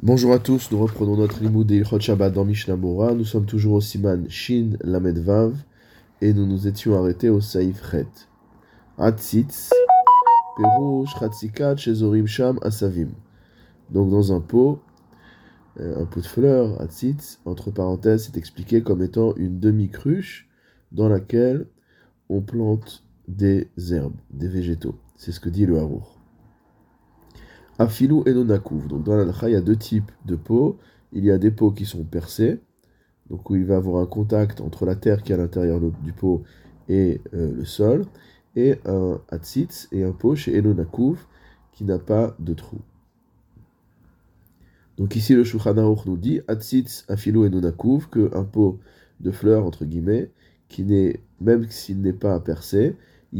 Bonjour à tous, nous reprenons notre limoud Ilchot Shabbat dans Mishnah. Nous sommes toujours au Siman Shin Lamed Vav et nous nous étions arrêtés au Saïf Chet. Atzitz, Perush, Chatzikat, Shezorim Sham, Asavim. Donc dans un pot, euh, un pot de fleurs, Atzitz, entre parenthèses, c'est expliqué comme étant une demi-cruche dans laquelle on plante des herbes, des végétaux. C'est ce que dit le Harour. Afilou et nonakuv. Donc dans la il y a deux types de pots. Il y a des pots qui sont percés, donc où il va avoir un contact entre la terre qui est à l'intérieur du pot et euh, le sol, et un atzitz et un pot chez Enonakuv qui n'a pas de trou. Donc ici le Shulchan nous dit atzitz afilou et nonakuv que un pot de fleurs entre guillemets qui n'est même s'il n'est pas percé, O.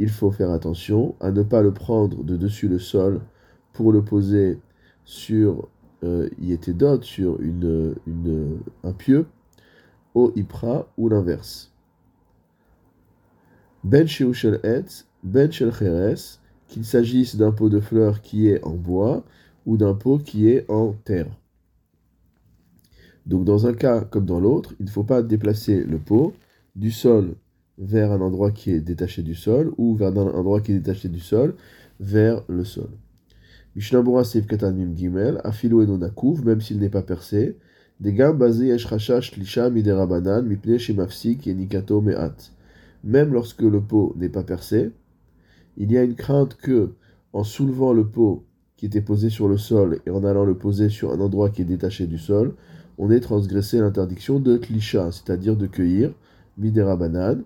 Il faut faire attention à ne pas le prendre de dessus le sol pour le poser sur euh, un pieu, au ipra ou l'inverse. Ben shel ben shel qu'il s'agisse d'un pot de fleurs qui est en bois ou d'un pot qui est en terre. Donc dans un cas comme dans l'autre, il ne faut pas déplacer le pot du sol vers un endroit qui est détaché du sol ou vers un endroit qui est détaché du sol vers le sol. Mishnabura Seif Katan Mim Gimel, Afilo même s'il n'est pas percé, des gam basé Eshrachash Lisha Miderabanan, Mipne Shemafsik et Nikato Meat. Même lorsque le pot n'est pas percé, il y a une crainte que, en soulevant le pot qui était posé sur le sol et en allant le poser sur un endroit qui est détaché du sol, on ait transgressé l'interdiction de tlisha, c'est-à-dire de cueillir midera banane.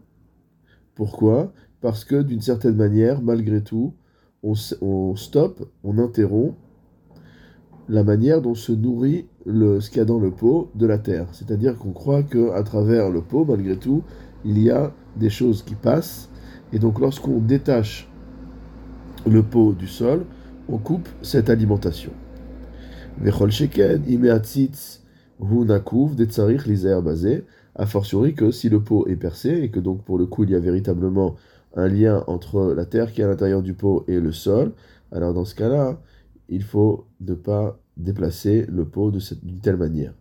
Pourquoi? Parce que d'une certaine manière, malgré tout, on, stoppe, on interrompt la manière dont se nourrit le, ce qu'il y a dans le pot de la terre. C'est-à-dire qu'on croit qu'à travers le pot, malgré tout, il y a des choses qui passent. Et donc lorsqu'on détache le pot du sol, on coupe cette alimentation. Vechol sheken, A fortiori que si le pot est percé, et que donc pour le coup il y a véritablement un lien entre la terre qui est à l'intérieur du pot et le sol, alors dans ce cas-là, il faut ne pas déplacer le pot d'une telle manière.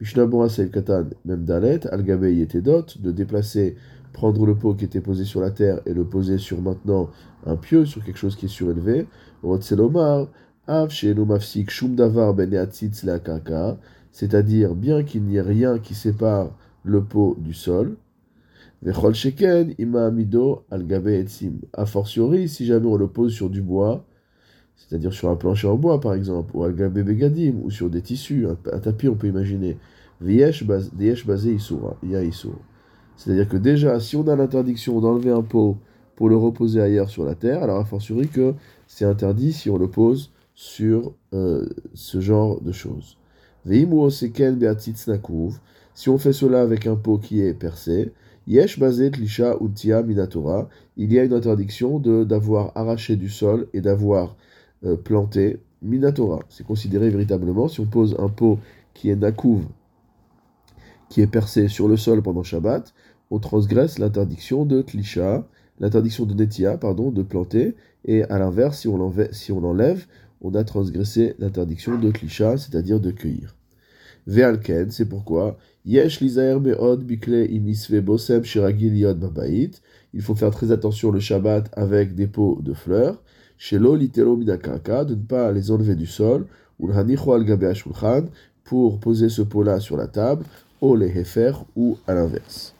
Mishnabura Katan, même Dalet, Algabe Yetedot, de déplacer, prendre le pot qui était posé sur la terre et le poser sur maintenant un pieu, sur quelque chose qui est surélevé. Av c'est-à-dire bien qu'il n'y ait rien qui sépare le pot du sol. Vechol sheken ima amido al etzim. A fortiori, si jamais on le pose sur du bois, c'est-à-dire sur un plancher en bois par exemple, ou al gabe begadim, ou sur des tissus, un, tapis on peut imaginer. Basé ya C'est-à-dire que déjà, si on a l'interdiction d'enlever un pot pour le reposer ailleurs sur la terre, alors a fortiori que c'est interdit si on le pose sur euh, ce genre de choses. Si on fait cela avec un pot qui est percé, Yesh bazet lisha untia minatora, il y a une interdiction d'avoir arraché du sol et d'avoir euh, planté minatora. C'est considéré véritablement, si on pose un pot qui est nakouv, qui est percé sur le sol pendant Shabbat, on transgresse l'interdiction de tlisha, l'interdiction de netia, pardon, de planter, et à l'inverse, si on l'enlève, on a transgressé l'interdiction de klisha, c'est-à-dire de cueillir. Ve'alken, c'est pourquoi, yesh be'od bikle imisve bosem shiragil yod babait, il faut faire très attention le Shabbat avec des pots de fleurs, shelo litero minakaka, de ne pas les enlever du sol, al gabe pour poser ce pot-là sur la table, ou les hefer, ou à l'inverse.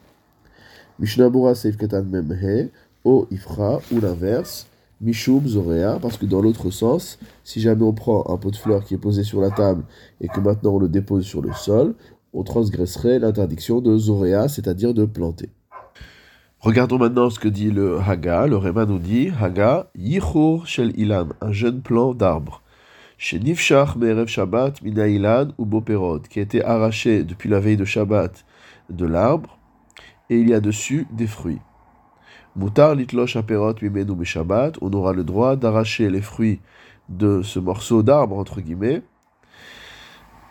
Mishnabura seif katan memhe, o ifra, ou l'inverse, Mishum Zorea, parce que dans l'autre sens, si jamais on prend un pot de fleurs qui est posé sur la table et que maintenant on le dépose sur le sol, on transgresserait l'interdiction de Zorea, c'est-à-dire de planter. Regardons maintenant ce que dit le Haga. Le Réma nous dit Haga, Yichur Shel Ilan, un jeune plant d'arbre. Chez Nifshach Merev Shabbat Mina Ilan ou Boperod, qui a été arraché depuis la veille de Shabbat de l'arbre, et il y a dessus des fruits. Moutar litlosh aperot mimenu Shabbat, on aura le droit d'arracher les fruits de ce morceau d'arbre, entre guillemets,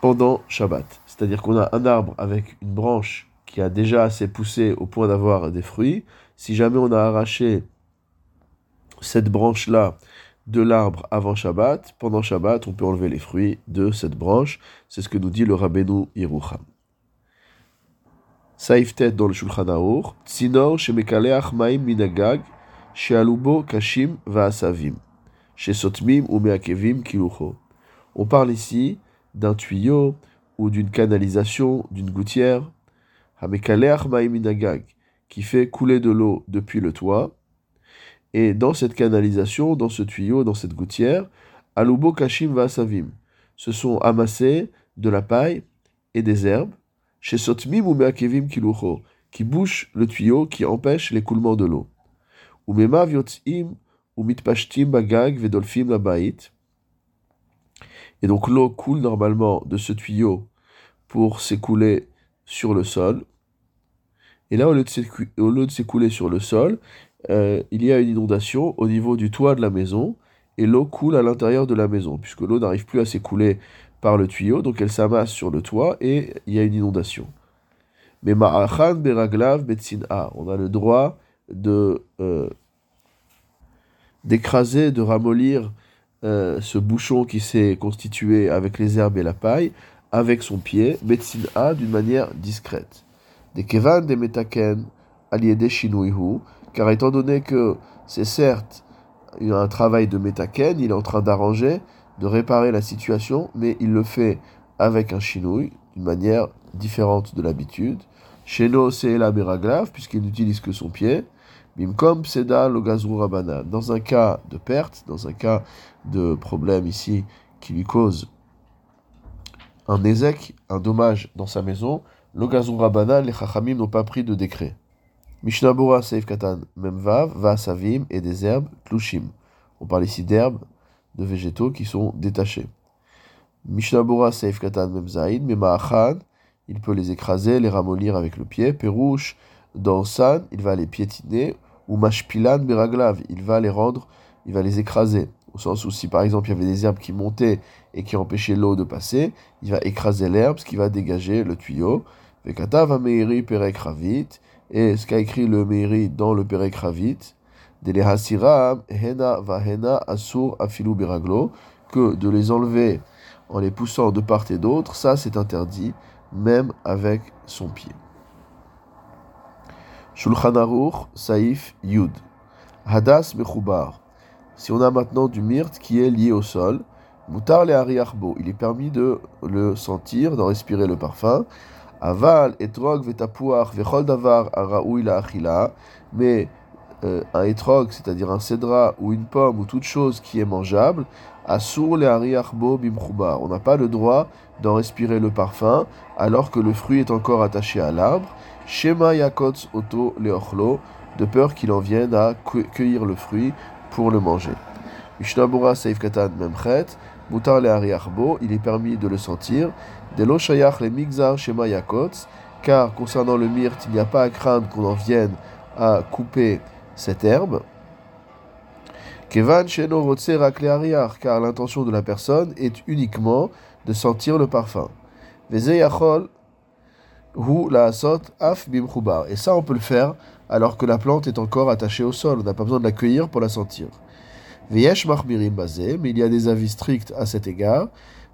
pendant Shabbat. C'est-à-dire qu'on a un arbre avec une branche qui a déjà assez poussé au point d'avoir des fruits. Si jamais on a arraché cette branche-là de l'arbre avant Shabbat. Pendant Shabbat, on peut enlever les fruits de cette branche. C'est ce que nous dit le Rabbeinu Yerucham. Vaasavim. On parle ici d'un tuyau ou d'une canalisation, d'une gouttière. Qui fait couler de l'eau depuis le toit et dans cette canalisation, dans ce tuyau, dans cette gouttière, Alubo Kashim Vasavim, se sont amassés de la paille et des herbes, chez Sotmim ou Meakevim qui bouchent le tuyau, qui empêche l'écoulement de l'eau. Ou Mema Vyotzim ou Mitpashtim Bagag Vedolfim Labait. Et donc l'eau coule normalement de ce tuyau pour s'écouler sur le sol. Et là, au lieu de s'écouler sur le sol, euh, il y a une inondation au niveau du toit de la maison et l'eau coule à l'intérieur de la maison, puisque l'eau n'arrive plus à s'écouler par le tuyau, donc elle s'amasse sur le toit et il y a une inondation. Mais ma'achan beraglav a, on a le droit de euh, d'écraser, de ramollir euh, ce bouchon qui s'est constitué avec les herbes et la paille avec son pied, a d'une manière discrète. Des kevan des metaken aliede shinuihu, car étant donné que c'est certes un travail de métaken, il est en train d'arranger, de réparer la situation, mais il le fait avec un chinouille, d'une manière différente de l'habitude. Sheno c'est la beraglav, puisqu'il n'utilise que son pied. Bimkom seda logazru rabana. Dans un cas de perte, dans un cas de problème ici qui lui cause un ézec, un dommage dans sa maison, logazru rabana, les chachamim n'ont pas pris de décret. Mishnabura Seif Katan Memvav, Vasavim et des herbes Klushim. On parle ici d'herbes, de végétaux qui sont détachés. Mishnabura Seif Katan Memzaïd, Mema'achan, il peut les écraser, les ramollir avec le pied. Perouche, dans San, il va les piétiner. Ou Mashpilan Beraglav, il va les rendre, il va les écraser. Au sens où si par exemple il y avait des herbes qui montaient et qui empêchaient l'eau de passer, il va écraser l'herbe, ce qui va dégager le tuyau. Vekatav Ameiri Perek Ravit, et ce qu'a écrit le Meiri dans le Perek Ravit, Hena Vahena Asur Afilu Biraglo, que de les enlever en les poussant de part et d'autre, ça c'est interdit, même avec son pied. Shulchan Aruch, Saif, Yud. Hadas Mechubar. Si on a maintenant du myrte qui est lié au sol, Mutar le Ariachbo, il est permis de le sentir, d'en respirer le parfum. Aval, etrog, vetapuach, vechol davar, araoui la achila. Mais euh, un etrog, c'est-à-dire un cédra ou une pomme ou toute chose qui est mangeable, assour le ariachbo bimchuba. On n'a pas le droit d'en respirer le parfum alors que le fruit est encore attaché à l'arbre. Shema yakotz oto de peur qu'il en vienne à cueillir le fruit pour le manger. Mishnabura seif katan memchet, le il est permis de le sentir. De shayach le migzar shema yakotz, car concernant le myrte, il n'y a pas à craindre qu'on en vienne à couper cette herbe. Kevan sheno rotse car l'intention de la personne est uniquement de sentir le parfum. Veze yachol hu la af. Et ça, on peut le faire alors que la plante est encore attachée au sol. On n'a pas besoin de la cueillir pour la sentir. Veyesh mais il y a des avis stricts à cet égard.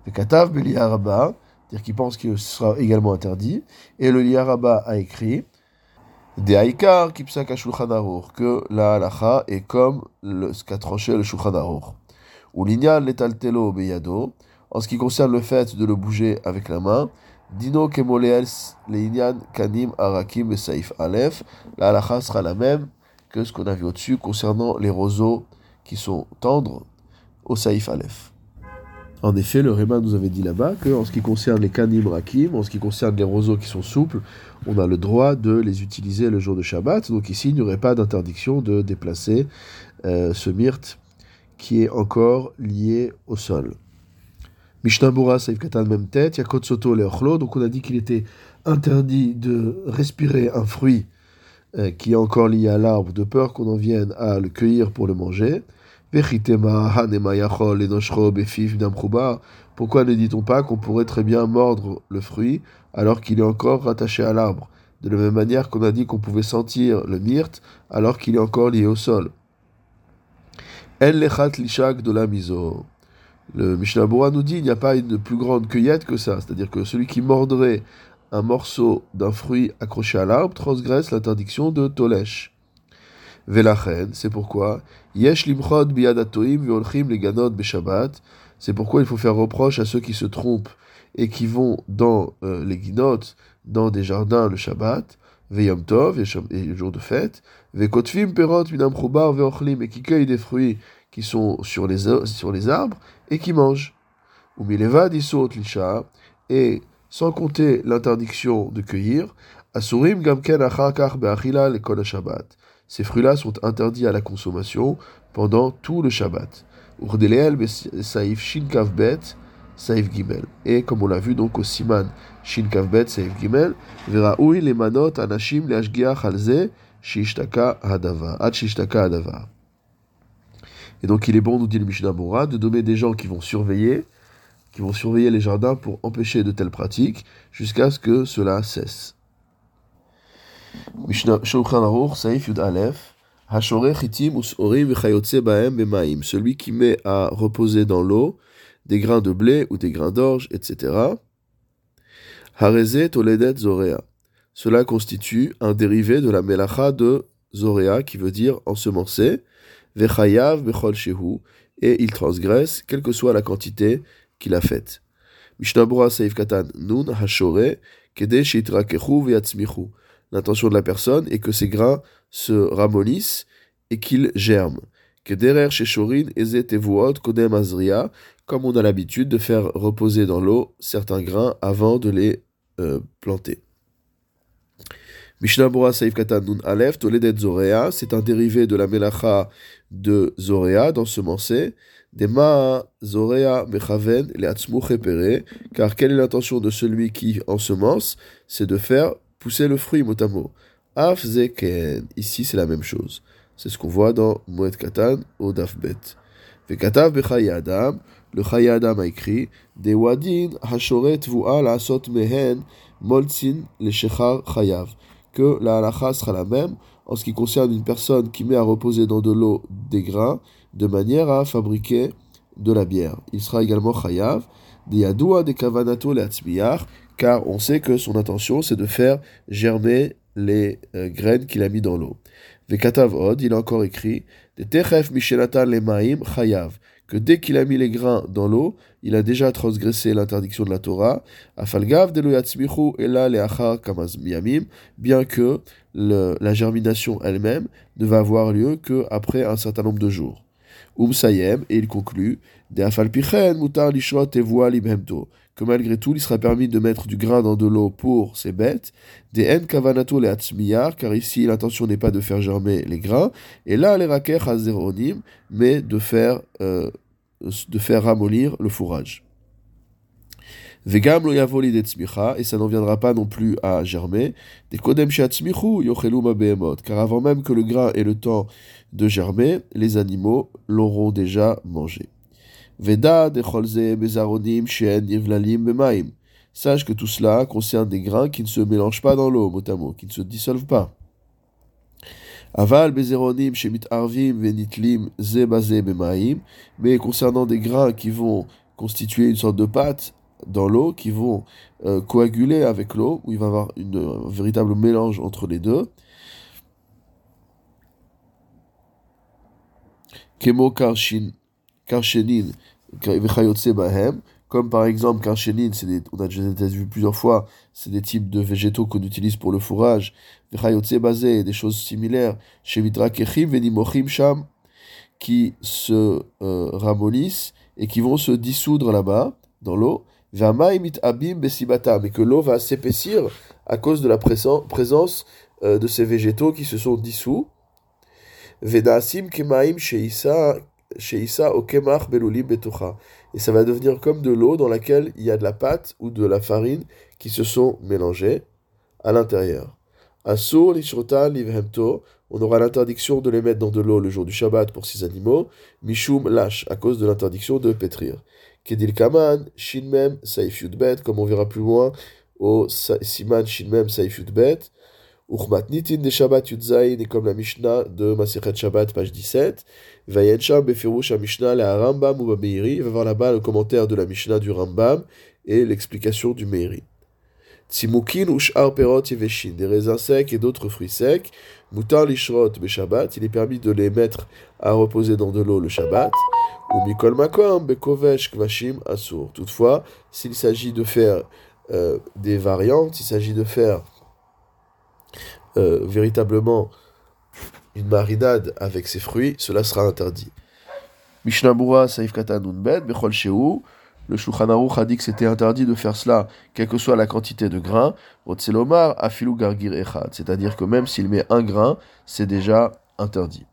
Vekatav beliaraba, c'est-à-dire qu'il pense qu'il sera également interdit. Et le Liaraba a écrit Des Haïkar Kipsaka Shulchan que la halacha est comme le, ce qu'a tranché le Shulchan Ou l'Ignal Letaltelo Beyado, en ce qui concerne le fait de le bouger avec la main, Dino Kemoleels Leinian Kanim Arakim Saif Aleph, la halacha sera la même que ce qu'on a vu au-dessus concernant les roseaux qui sont tendres au Saif Aleph. En effet, le Réma nous avait dit là-bas qu'en ce qui concerne les kanim rakim, en ce qui concerne les roseaux qui sont souples, on a le droit de les utiliser le jour de Shabbat. Donc ici, il n'y aurait pas d'interdiction de déplacer euh, ce myrte qui est encore lié au sol. Mishnah Saif Katan même tête, Yakot Soto Leochlo. Donc on a dit qu'il était interdit de respirer un fruit euh, qui est encore lié à l'arbre, de peur qu'on en vienne à le cueillir pour le manger. Pourquoi ne dit-on pas qu'on pourrait très bien mordre le fruit alors qu'il est encore rattaché à l'arbre? De la même manière qu'on a dit qu'on pouvait sentir le myrte alors qu'il est encore lié au sol. Le Mishnah nous dit il n'y a pas une plus grande cueillette que ça. C'est-à-dire que celui qui mordrait un morceau d'un fruit accroché à l'arbre transgresse l'interdiction de Tolesh. Velachen, c'est pourquoi Yesh limchod biadatoim veolchim leganot beshabbat. C'est pourquoi il faut faire reproche à ceux qui se trompent et qui vont dans euh, les guinotes, dans des jardins le Shabbat, veyom tov, et le jour de fête, vekotvim perot minam veochlim, et qui cueillent des fruits qui sont sur les, sur les arbres et qui mangent. Ou milevad isot lisha, et sans compter l'interdiction de cueillir, asurim gamken achakach be'achila le Shabbat. Ces fruits-là sont interdits à la consommation pendant tout le Shabbat. Saif shinkav bet, saif gimel. Et comme on l'a vu donc au siman shinkav bet, saif gimel, veraoui les manot anashim le ashgiach alze, shishtaka hadava, ad shishtaka hadava. Et donc il est bon, nous dit le Mishnah Mora, de donner des gens qui vont surveiller, qui vont surveiller les jardins pour empêcher de telles pratiques, jusqu'à ce que cela cesse. Celui qui met à reposer dans l'eau des grains de blé ou des grains d'orge, etc. Cela constitue un dérivé de la melacha de Zorea, qui veut dire ensemencer, Vechayav Bechol Shehu, et il transgresse, quelle que soit la quantité qu'il a faite. Mishnah Katan Nun Hashore, Kede Shitrakechu Veyatzmichu l'intention de la personne est que ces grains se ramollissent et qu'ils germent. Que derrière chez Chorin, Kodem Azria, comme on a l'habitude de faire reposer dans l'eau certains grains avant de les euh, planter. Mishnah Bora Saif Katan Nun Aleph, Toledet Zorea, c'est un dérivé de la melacha de Zorea, d'ensemencer, des Ma Zorea Mechaven, les car quelle est l'intention de celui qui ensemence C'est de faire pousser le fruit mot à mot. Ici, c'est la même chose. C'est ce qu'on voit dans Moed Katan au Dafbet. Vekatav Adam, le Chaye Adam a écrit De Wadin Hashoret Vu'a Asot Mehen Moltzin le Shechar Chayav. Que la halacha sera la même en ce qui concerne une personne qui met à reposer dans de l'eau des grains de manière à fabriquer de la bière. Il sera également Chayav. De Yadoua de Kavanato le car on sait que son intention c'est de faire germer les euh, graines qu'il a mis dans l'eau. Vekatav Od, il a encore écrit que dès qu'il a mis les grains dans l'eau, il a déjà transgressé l'interdiction de la Torah, Afalgav bien que la germination elle-même ne va avoir lieu qu'après un certain nombre de jours. Umsayem, et il conclut que malgré tout, il sera permis de mettre du grain dans de l'eau pour ces bêtes, des en kavanato le car ici l'intention n'est pas de faire germer les grains, et là les raker hazeronim, mais de faire, euh, de faire ramollir le fourrage. Vegam lo yavoli et ça n'en viendra pas non plus à germer, des kodem yochelu car avant même que le grain ait le temps de germer, les animaux l'auront déjà mangé. Veda de bezaronim shen bemaim. Sache que tout cela concerne des grains qui ne se mélangent pas dans l'eau, mot qui ne se dissolvent pas. Aval bezeronim shemit arvim venitlim zebaze bemaim. Mais concernant des grains qui vont constituer une sorte de pâte dans l'eau, qui vont euh, coaguler avec l'eau, où il va y avoir une, un véritable mélange entre les deux. Kemo karshin Karchenin, comme par exemple Karchenin, on a déjà vu plusieurs fois, c'est des types de végétaux qu'on utilise pour le fourrage, des choses similaires, chez Kechim, Venimochim Sham, qui se euh, ramollissent et qui vont se dissoudre là-bas, dans l'eau, mais que l'eau va s'épaissir à cause de la présence euh, de ces végétaux qui se sont dissous. Et ça va devenir comme de l'eau dans laquelle il y a de la pâte ou de la farine qui se sont mélangées à l'intérieur. Livhemto, on aura l'interdiction de les mettre dans de l'eau le jour du Shabbat pour ces animaux, mishum lash, à cause de l'interdiction de pétrir. Kedil kaman, shinmem, saif yudbet, comme on verra plus loin au siman shinmem saif yudbet, Uchmatnitin de Shabbat Yudzaïn et comme la Mishnah de Masechet Shabbat, page 17. Vayensham Befirush Mishnah la Rambam ou Meiri. Va voir là-bas le commentaire de la Mishnah du Rambam et l'explication du Meiri. Tzimukin ushar perot yeveshin, des raisins secs et d'autres fruits secs. Mutar lishrot be Shabbat, il est permis de les mettre à reposer dans de l'eau le Shabbat. Ou mikol makom bekovesh kvashim asur. Toutefois, s'il s'agit de faire euh, des variantes, il s'agit de faire euh, véritablement une marinade avec ces fruits, cela sera interdit. Mishnabura Saif Katanunbet, Bechol Sheu, le Shulchan Aruch a dit que c'était interdit de faire cela, quelle que soit la quantité de grains. Otselomar afilu gargir echad, c'est-à-dire que même s'il met un grain, c'est déjà interdit.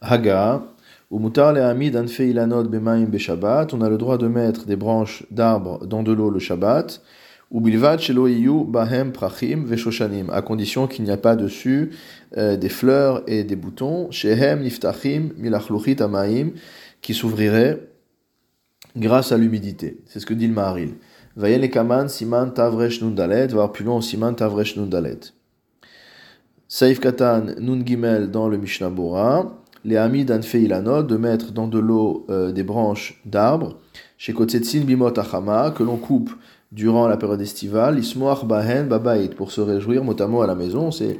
Haga, on a le droit de mettre des branches d'arbres dans de l'eau le Shabbat. À condition qu'il n'y a pas dessus euh, des fleurs et des boutons. Shehem niftachim milachluchit amaim, qui s'ouvriraient grâce à l'humidité. C'est ce que dit le Maharil. Vayen kaman siman tavresh nundalet, voir plus loin siman tavresh nundalet. Saif katan nun gimel dans le Mishnah Bora. Les amis d'anfe ilanot, de mettre dans de l'eau euh, des branches d'arbres. Chez Kotsetsin bimot achama, que l'on coupe durant la période estivale. Ismoach bahen babait, pour se réjouir, motamo à la maison. C'est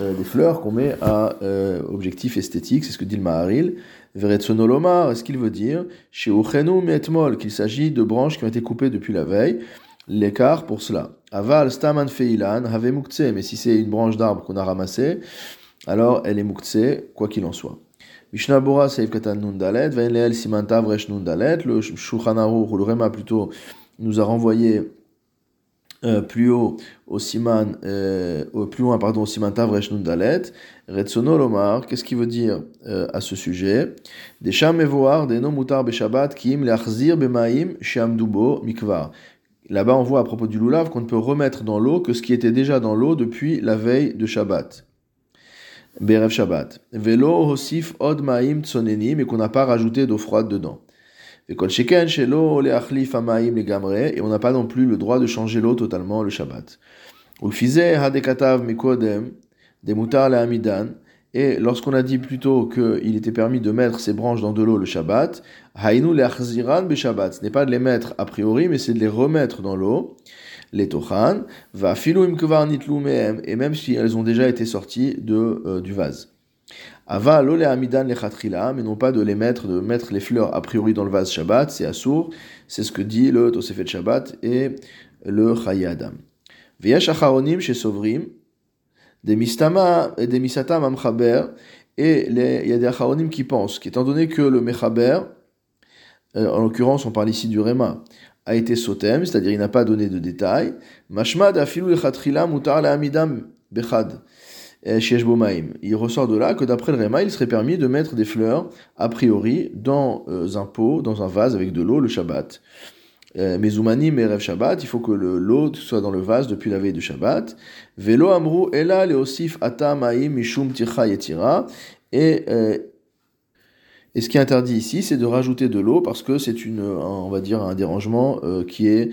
euh, des fleurs qu'on met à euh, objectif esthétique, c'est ce que dit le Maharil. Veretsonoloma, est-ce qu'il veut dire chez metmol qu'il s'agit de branches qui ont été coupées depuis la veille L'écart pour cela. Aval staman feilan have mukse, mais si c'est une branche d'arbre qu'on a ramassée, alors elle est mukse, quoi qu'il en soit. Mishnah Bora Seif Katan Nundalet, Vainleel Simanta Vresh Nundalet, le Shulchan ou le plutôt, nous a renvoyé euh, plus haut au siman, euh, plus loin pardon au siman nundalet, retsono lomar, qu'est-ce qu'il veut dire euh, à ce sujet? Des sham evoar, des mutar beshabbat, kim leachzir bemaim dubo mikvar. Là-bas, on voit à propos du loulav qu'on ne peut remettre dans l'eau que ce qui était déjà dans l'eau depuis la veille de Shabbat. Berev Shabbat. Velo hosif od maim tsoneni, mais qu'on n'a pas rajouté d'eau froide dedans. Et on n'a pas non plus le droit de changer l'eau totalement le Shabbat. Et lorsqu'on a dit plutôt qu'il était permis de mettre ces branches dans de l'eau le Shabbat, ce n'est pas de les mettre a priori, mais c'est de les remettre dans l'eau. Les tochan, va et même si elles ont déjà été sorties de, euh, du vase. Ava l'ole amidan mais non pas de les mettre, de mettre les fleurs a priori dans le vase Shabbat, c'est assour, c'est ce que dit le Tosefet Shabbat et le Chayadam. Veyash acharonim chez Sovrim, des mistama et misatam amchaber, et il y a des acharonim qui pensent qu'étant donné que le mechaber, euh, en l'occurrence on parle ici du Rema, a été sotem, c'est-à-dire il n'a pas donné de détails, mashmad afilu lechatrila mutar le amidam bechad. Il ressort de là que d'après le Réma, il serait permis de mettre des fleurs, a priori, dans euh, un pot, dans un vase avec de l'eau le Shabbat. Euh, mais Zoumanim et Rev Shabbat, il faut que l'eau soit dans le vase depuis la veille du Shabbat. Velo Amru Ela Leosif Ata Maim Mishum Ticha Yetira. Et, euh, et ce qui est interdit ici, c'est de rajouter de l'eau parce que c'est une, on va dire, un dérangement qui est,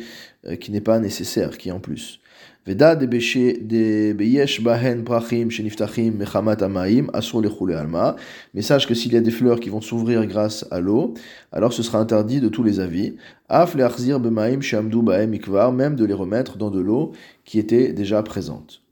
qui n'est pas nécessaire, qui est en plus. Veda de beyesh bahen prachim sheniftachim mechamat amaim asur lechule alma. Mais sache que s'il y a des fleurs qui vont s'ouvrir grâce à l'eau, alors ce sera interdit de tous les avis. Af leachzir bemaim shamdu bahem ikvar, même de les remettre dans de l'eau qui était déjà présente.